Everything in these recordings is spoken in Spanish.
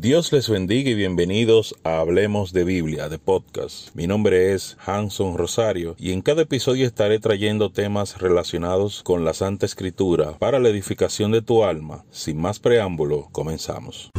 Dios les bendiga y bienvenidos a Hablemos de Biblia, de podcast. Mi nombre es Hanson Rosario y en cada episodio estaré trayendo temas relacionados con la Santa Escritura para la edificación de tu alma. Sin más preámbulo, comenzamos.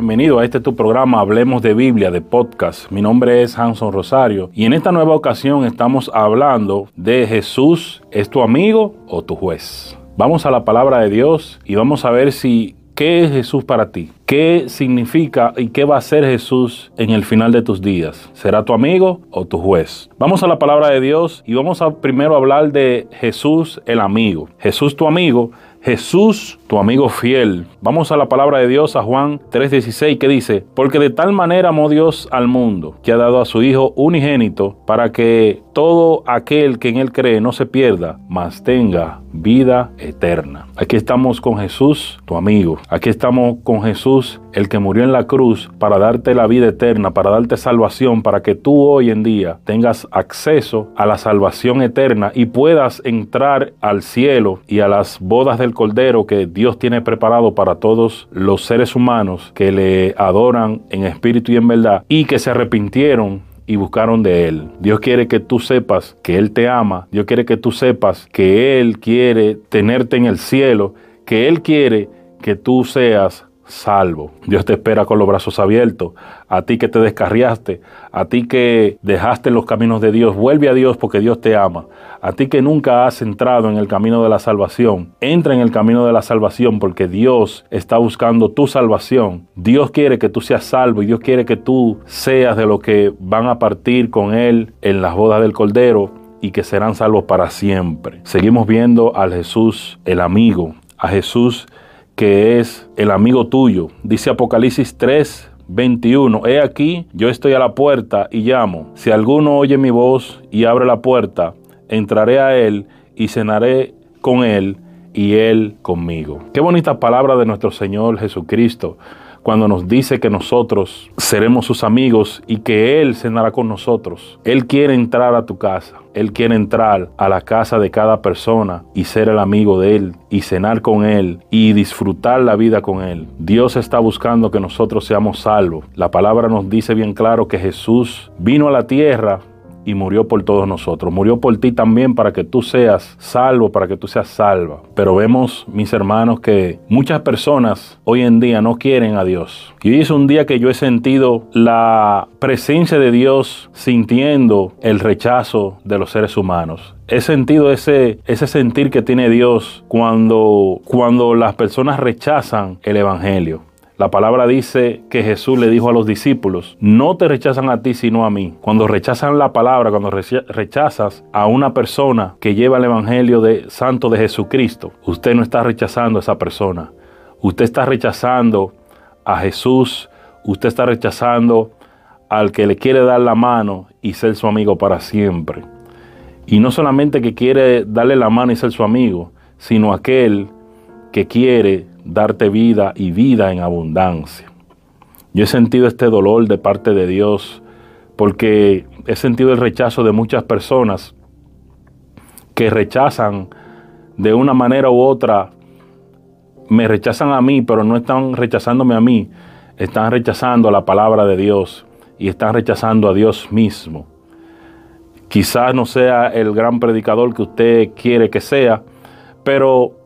Bienvenido a este tu programa Hablemos de Biblia de podcast. Mi nombre es Hanson Rosario y en esta nueva ocasión estamos hablando de Jesús es tu amigo o tu juez. Vamos a la palabra de Dios y vamos a ver si qué es Jesús para ti, qué significa y qué va a ser Jesús en el final de tus días. ¿Será tu amigo o tu juez? Vamos a la palabra de Dios y vamos a primero hablar de Jesús el amigo. Jesús tu amigo Jesús, tu amigo fiel. Vamos a la palabra de Dios, a Juan 3:16, que dice, porque de tal manera amó Dios al mundo, que ha dado a su Hijo unigénito, para que todo aquel que en él cree no se pierda, mas tenga vida eterna. Aquí estamos con Jesús, tu amigo. Aquí estamos con Jesús, el que murió en la cruz para darte la vida eterna, para darte salvación, para que tú hoy en día tengas acceso a la salvación eterna y puedas entrar al cielo y a las bodas del Cordero que Dios tiene preparado para todos los seres humanos que le adoran en espíritu y en verdad y que se arrepintieron y buscaron de Él. Dios quiere que tú sepas que Él te ama. Dios quiere que tú sepas que Él quiere tenerte en el cielo, que Él quiere que tú seas salvo. Dios te espera con los brazos abiertos. A ti que te descarriaste, a ti que dejaste los caminos de Dios, vuelve a Dios porque Dios te ama. A ti que nunca has entrado en el camino de la salvación, entra en el camino de la salvación porque Dios está buscando tu salvación. Dios quiere que tú seas salvo y Dios quiere que tú seas de los que van a partir con Él en las bodas del Cordero y que serán salvos para siempre. Seguimos viendo al Jesús, el amigo, a Jesús que es el amigo tuyo. Dice Apocalipsis 3, 21. He aquí, yo estoy a la puerta y llamo. Si alguno oye mi voz y abre la puerta, entraré a él y cenaré con él y él conmigo. Qué bonita palabra de nuestro Señor Jesucristo cuando nos dice que nosotros seremos sus amigos y que Él cenará con nosotros. Él quiere entrar a tu casa. Él quiere entrar a la casa de cada persona y ser el amigo de Él y cenar con Él y disfrutar la vida con Él. Dios está buscando que nosotros seamos salvos. La palabra nos dice bien claro que Jesús vino a la tierra y murió por todos nosotros. Murió por ti también para que tú seas salvo, para que tú seas salva. Pero vemos, mis hermanos, que muchas personas hoy en día no quieren a Dios. Y hoy es un día que yo he sentido la presencia de Dios sintiendo el rechazo de los seres humanos. He sentido ese, ese sentir que tiene Dios cuando, cuando las personas rechazan el Evangelio. La palabra dice que Jesús le dijo a los discípulos, no te rechazan a ti sino a mí. Cuando rechazan la palabra, cuando rechazas a una persona que lleva el Evangelio de Santo de Jesucristo, usted no está rechazando a esa persona. Usted está rechazando a Jesús, usted está rechazando al que le quiere dar la mano y ser su amigo para siempre. Y no solamente que quiere darle la mano y ser su amigo, sino aquel que quiere darte vida y vida en abundancia. Yo he sentido este dolor de parte de Dios porque he sentido el rechazo de muchas personas que rechazan de una manera u otra, me rechazan a mí, pero no están rechazándome a mí, están rechazando la palabra de Dios y están rechazando a Dios mismo. Quizás no sea el gran predicador que usted quiere que sea, pero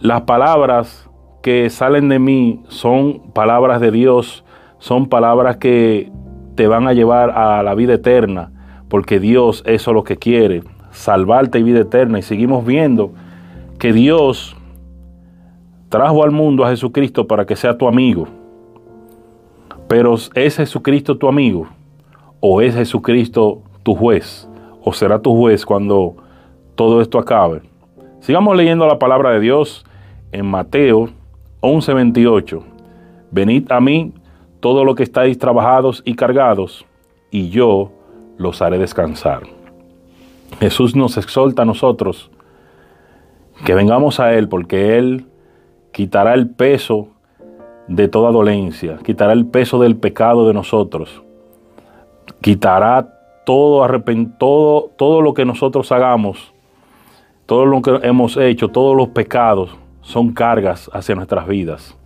las palabras que salen de mí son palabras de Dios, son palabras que te van a llevar a la vida eterna, porque Dios eso es lo que quiere, salvarte y vida eterna. Y seguimos viendo que Dios trajo al mundo a Jesucristo para que sea tu amigo. Pero ¿es Jesucristo tu amigo? ¿O es Jesucristo tu juez? ¿O será tu juez cuando todo esto acabe? Sigamos leyendo la palabra de Dios en Mateo 11:28. Venid a mí todo lo que estáis trabajados y cargados, y yo los haré descansar. Jesús nos exhorta a nosotros que vengamos a Él porque Él quitará el peso de toda dolencia, quitará el peso del pecado de nosotros, quitará todo, todo, todo lo que nosotros hagamos, todo lo que hemos hecho, todos los pecados son cargas hacia nuestras vidas.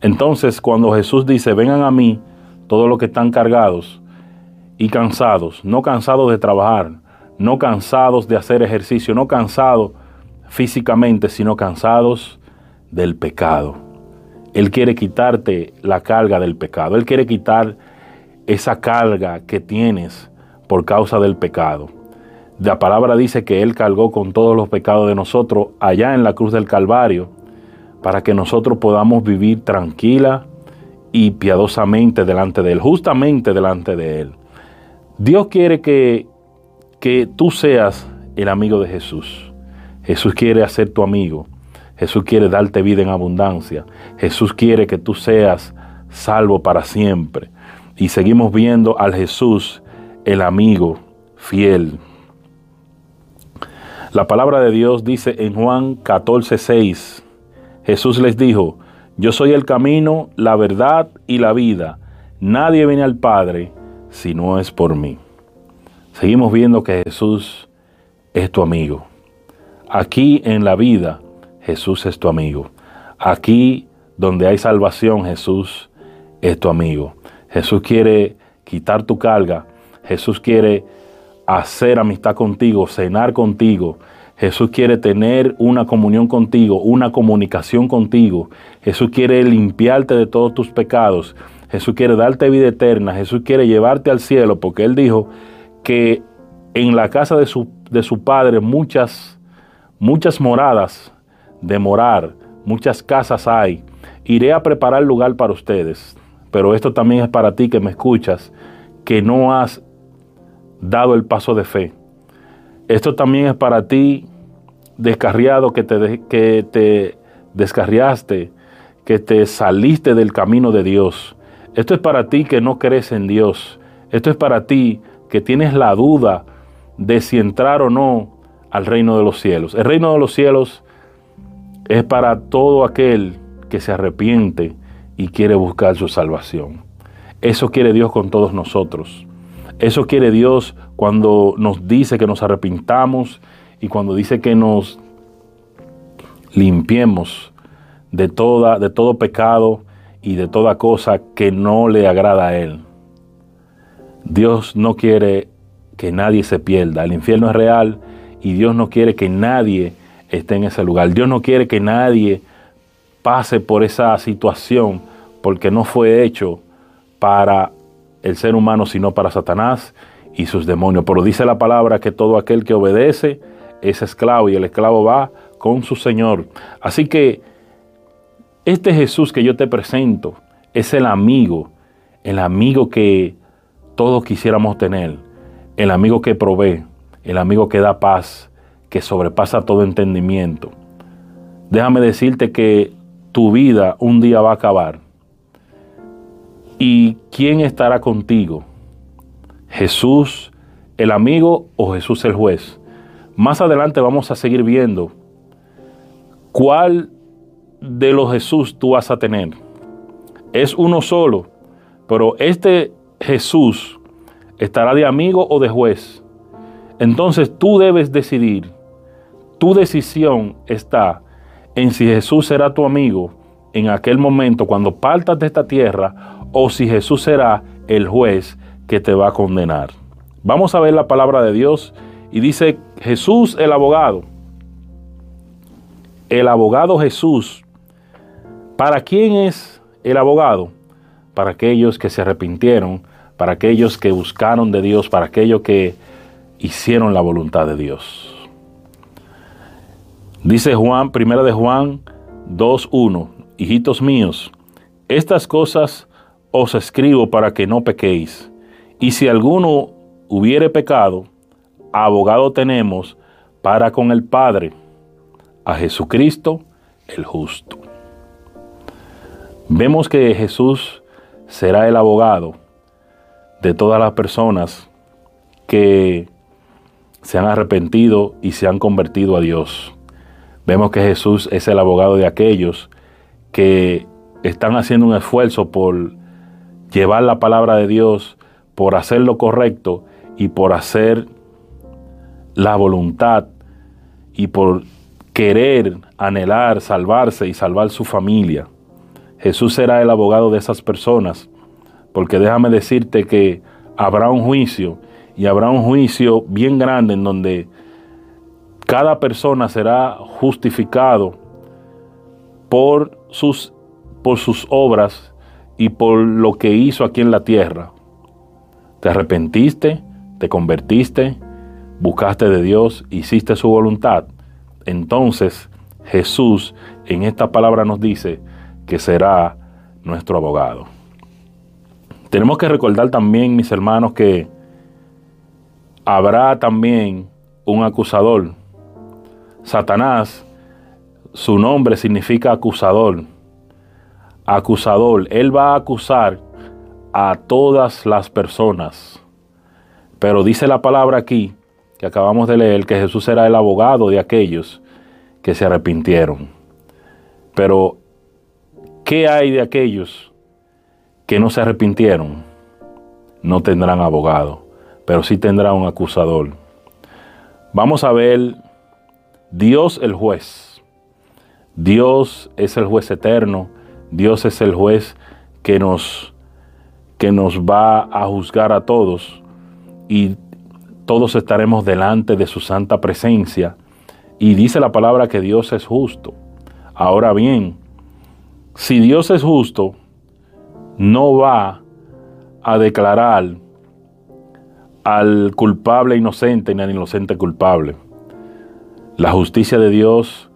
Entonces, cuando Jesús dice, vengan a mí, todos los que están cargados y cansados, no cansados de trabajar, no cansados de hacer ejercicio, no cansados físicamente, sino cansados del pecado. Él quiere quitarte la carga del pecado. Él quiere quitar esa carga que tienes por causa del pecado. La palabra dice que Él cargó con todos los pecados de nosotros allá en la cruz del Calvario para que nosotros podamos vivir tranquila y piadosamente delante de Él, justamente delante de Él. Dios quiere que, que tú seas el amigo de Jesús. Jesús quiere hacer tu amigo. Jesús quiere darte vida en abundancia. Jesús quiere que tú seas salvo para siempre. Y seguimos viendo al Jesús, el amigo fiel. La palabra de Dios dice en Juan 14, 6, Jesús les dijo, yo soy el camino, la verdad y la vida. Nadie viene al Padre si no es por mí. Seguimos viendo que Jesús es tu amigo. Aquí en la vida, Jesús es tu amigo. Aquí donde hay salvación, Jesús es tu amigo. Jesús quiere quitar tu carga. Jesús quiere hacer amistad contigo, cenar contigo. Jesús quiere tener una comunión contigo, una comunicación contigo. Jesús quiere limpiarte de todos tus pecados. Jesús quiere darte vida eterna. Jesús quiere llevarte al cielo porque Él dijo que en la casa de su, de su Padre muchas, muchas moradas de morar, muchas casas hay. Iré a preparar lugar para ustedes pero esto también es para ti que me escuchas, que no has dado el paso de fe. Esto también es para ti, descarriado, que te, que te descarriaste, que te saliste del camino de Dios. Esto es para ti que no crees en Dios. Esto es para ti que tienes la duda de si entrar o no al reino de los cielos. El reino de los cielos es para todo aquel que se arrepiente y quiere buscar su salvación. Eso quiere Dios con todos nosotros. Eso quiere Dios cuando nos dice que nos arrepintamos y cuando dice que nos limpiemos de, toda, de todo pecado y de toda cosa que no le agrada a Él. Dios no quiere que nadie se pierda. El infierno es real y Dios no quiere que nadie esté en ese lugar. Dios no quiere que nadie pase por esa situación porque no fue hecho para el ser humano, sino para Satanás y sus demonios. Pero dice la palabra que todo aquel que obedece es esclavo y el esclavo va con su Señor. Así que este Jesús que yo te presento es el amigo, el amigo que todos quisiéramos tener, el amigo que provee, el amigo que da paz, que sobrepasa todo entendimiento. Déjame decirte que tu vida un día va a acabar. ¿Y quién estará contigo? ¿Jesús el amigo o Jesús el juez? Más adelante vamos a seguir viendo cuál de los Jesús tú vas a tener. Es uno solo, pero este Jesús estará de amigo o de juez. Entonces tú debes decidir. Tu decisión está en si Jesús será tu amigo en aquel momento cuando partas de esta tierra o si Jesús será el juez que te va a condenar. Vamos a ver la palabra de Dios y dice Jesús el abogado. El abogado Jesús. ¿Para quién es el abogado? Para aquellos que se arrepintieron, para aquellos que buscaron de Dios, para aquellos que hicieron la voluntad de Dios. Dice Juan, primera de Juan 2.1, hijitos míos, estas cosas os escribo para que no pequéis. Y si alguno hubiere pecado, abogado tenemos para con el Padre, a Jesucristo el justo. Vemos que Jesús será el abogado de todas las personas que se han arrepentido y se han convertido a Dios. Vemos que Jesús es el abogado de aquellos que están haciendo un esfuerzo por llevar la palabra de Dios, por hacer lo correcto y por hacer la voluntad y por querer, anhelar, salvarse y salvar su familia. Jesús será el abogado de esas personas, porque déjame decirte que habrá un juicio y habrá un juicio bien grande en donde cada persona será justificado por sus, por sus obras y por lo que hizo aquí en la tierra. Te arrepentiste, te convertiste, buscaste de Dios, hiciste su voluntad. Entonces Jesús en esta palabra nos dice que será nuestro abogado. Tenemos que recordar también, mis hermanos, que habrá también un acusador. Satanás, su nombre significa acusador. Acusador, él va a acusar a todas las personas. Pero dice la palabra aquí, que acabamos de leer, que Jesús será el abogado de aquellos que se arrepintieron. Pero, ¿qué hay de aquellos que no se arrepintieron? No tendrán abogado pero sí tendrá un acusador. Vamos a ver Dios el juez. Dios es el juez eterno. Dios es el juez que nos, que nos va a juzgar a todos y todos estaremos delante de su santa presencia. Y dice la palabra que Dios es justo. Ahora bien, si Dios es justo, no va a declarar al culpable inocente ni al inocente culpable. La justicia de Dios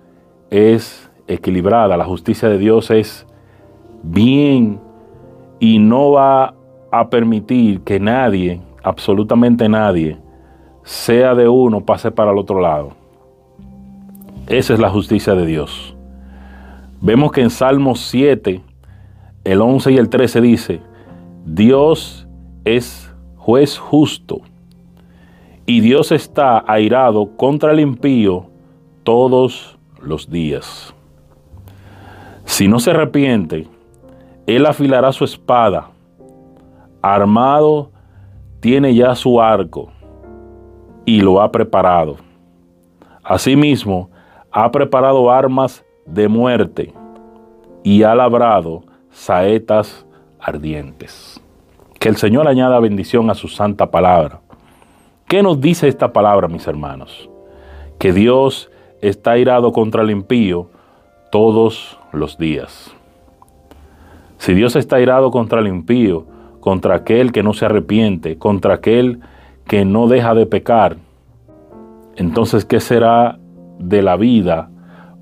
es equilibrada, la justicia de Dios es bien y no va a permitir que nadie, absolutamente nadie, sea de uno, pase para el otro lado. Esa es la justicia de Dios. Vemos que en Salmos 7, el 11 y el 13 dice, Dios es juez justo, y Dios está airado contra el impío todos los días. Si no se arrepiente, Él afilará su espada, armado tiene ya su arco, y lo ha preparado. Asimismo, ha preparado armas de muerte y ha labrado saetas ardientes. Que el Señor añada bendición a su santa palabra. ¿Qué nos dice esta palabra, mis hermanos? Que Dios está irado contra el impío todos los días. Si Dios está irado contra el impío, contra aquel que no se arrepiente, contra aquel que no deja de pecar, entonces, ¿qué será de la vida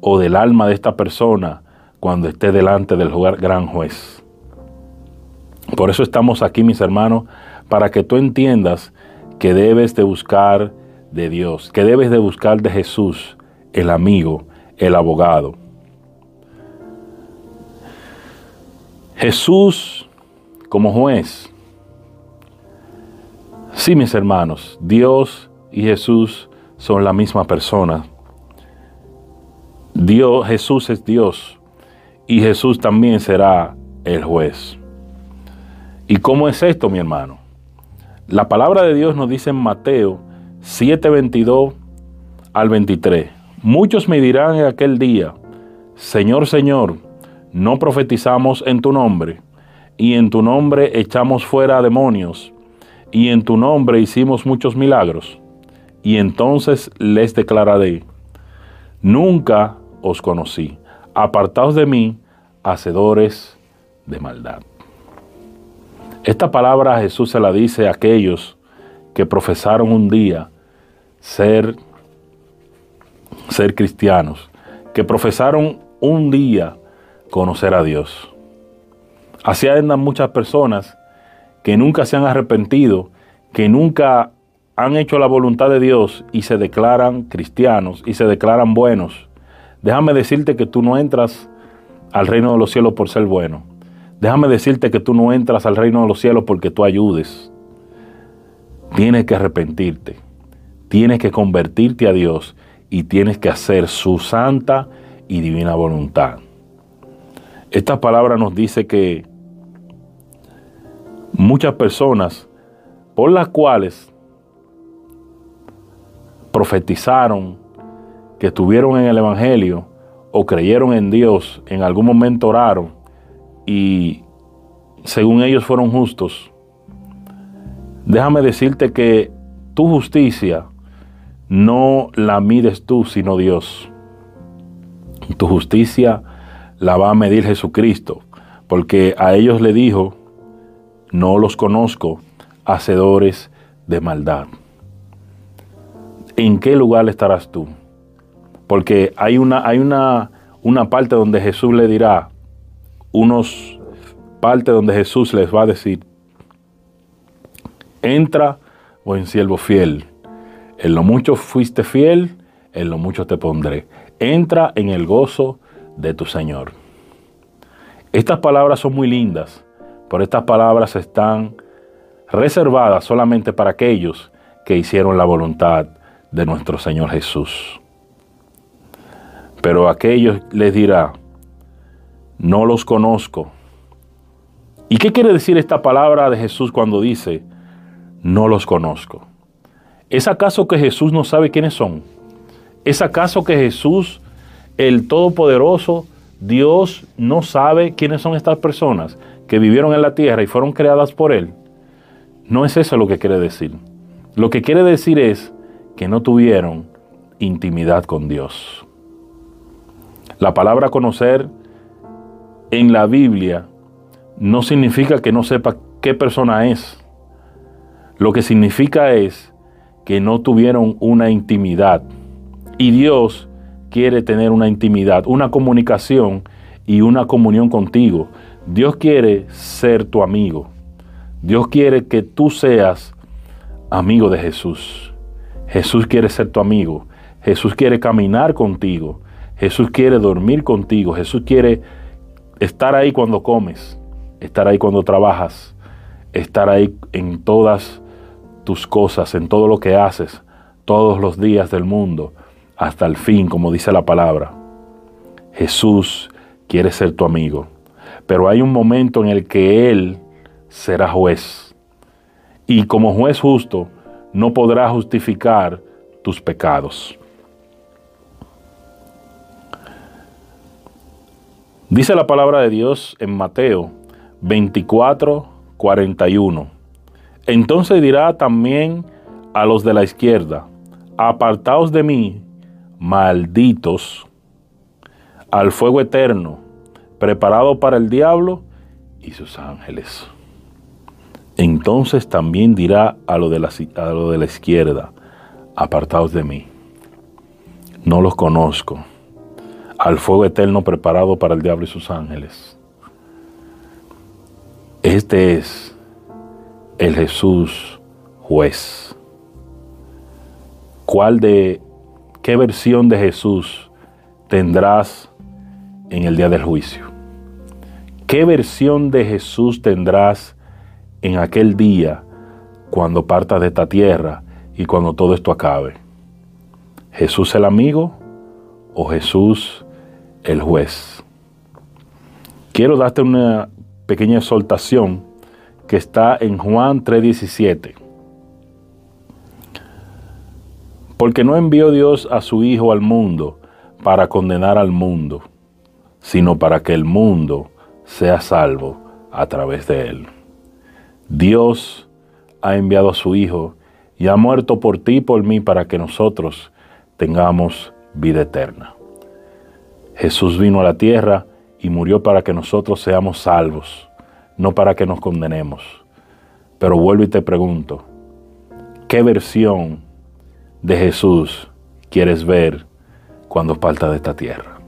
o del alma de esta persona cuando esté delante del gran juez? Por eso estamos aquí, mis hermanos, para que tú entiendas que debes de buscar de Dios, que debes de buscar de Jesús, el amigo, el abogado. Jesús como juez. Sí, mis hermanos, Dios y Jesús son la misma persona. Dios, Jesús es Dios y Jesús también será el juez. ¿Y cómo es esto, mi hermano? La palabra de Dios nos dice en Mateo 7:22 al 23. Muchos me dirán en aquel día, Señor, Señor, no profetizamos en tu nombre, y en tu nombre echamos fuera demonios, y en tu nombre hicimos muchos milagros. Y entonces les declararé, nunca os conocí, apartaos de mí, hacedores de maldad. Esta palabra Jesús se la dice a aquellos que profesaron un día ser, ser cristianos, que profesaron un día conocer a Dios. Así andan muchas personas que nunca se han arrepentido, que nunca han hecho la voluntad de Dios y se declaran cristianos y se declaran buenos. Déjame decirte que tú no entras al reino de los cielos por ser bueno. Déjame decirte que tú no entras al reino de los cielos porque tú ayudes. Tienes que arrepentirte. Tienes que convertirte a Dios y tienes que hacer su santa y divina voluntad. Esta palabra nos dice que muchas personas por las cuales profetizaron, que estuvieron en el Evangelio o creyeron en Dios, en algún momento oraron y según ellos fueron justos, déjame decirte que tu justicia no la mides tú, sino Dios. Tu justicia la va a medir Jesucristo, porque a ellos le dijo, no los conozco, hacedores de maldad. ¿En qué lugar estarás tú? Porque hay una, hay una, una parte donde Jesús le dirá, unos parte donde Jesús les va a decir, entra, buen siervo fiel, en lo mucho fuiste fiel, en lo mucho te pondré. Entra en el gozo de tu Señor. Estas palabras son muy lindas, pero estas palabras están reservadas solamente para aquellos que hicieron la voluntad de nuestro Señor Jesús. Pero aquellos les dirá, no los conozco. ¿Y qué quiere decir esta palabra de Jesús cuando dice, no los conozco? ¿Es acaso que Jesús no sabe quiénes son? ¿Es acaso que Jesús, el Todopoderoso, Dios, no sabe quiénes son estas personas que vivieron en la tierra y fueron creadas por Él? No es eso lo que quiere decir. Lo que quiere decir es que no tuvieron intimidad con Dios. La palabra conocer en la Biblia no significa que no sepa qué persona es. Lo que significa es que no tuvieron una intimidad. Y Dios quiere tener una intimidad, una comunicación y una comunión contigo. Dios quiere ser tu amigo. Dios quiere que tú seas amigo de Jesús. Jesús quiere ser tu amigo. Jesús quiere caminar contigo. Jesús quiere dormir contigo. Jesús quiere estar ahí cuando comes, estar ahí cuando trabajas, estar ahí en todas tus cosas, en todo lo que haces, todos los días del mundo, hasta el fin, como dice la palabra. Jesús quiere ser tu amigo, pero hay un momento en el que Él será juez. Y como juez justo, no podrá justificar tus pecados. Dice la palabra de Dios en Mateo 24, 41. Entonces dirá también a los de la izquierda, apartaos de mí, malditos, al fuego eterno, preparado para el diablo y sus ángeles. Entonces también dirá a lo de la, a lo de la izquierda, apartaos de mí, no los conozco al fuego eterno preparado para el diablo y sus ángeles. Este es el Jesús juez. ¿Cuál de qué versión de Jesús tendrás en el día del juicio? ¿Qué versión de Jesús tendrás en aquel día cuando partas de esta tierra y cuando todo esto acabe? ¿Jesús el amigo o Jesús el juez. Quiero darte una pequeña exhortación que está en Juan 3:17. Porque no envió Dios a su Hijo al mundo para condenar al mundo, sino para que el mundo sea salvo a través de él. Dios ha enviado a su Hijo y ha muerto por ti y por mí para que nosotros tengamos vida eterna. Jesús vino a la tierra y murió para que nosotros seamos salvos, no para que nos condenemos. Pero vuelvo y te pregunto, ¿qué versión de Jesús quieres ver cuando falta de esta tierra?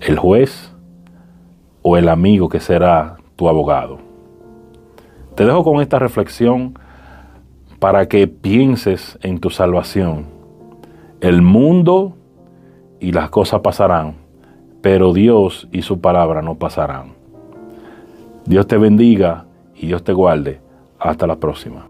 ¿El juez o el amigo que será tu abogado? Te dejo con esta reflexión para que pienses en tu salvación. El mundo y las cosas pasarán, pero Dios y su palabra no pasarán. Dios te bendiga y Dios te guarde. Hasta la próxima.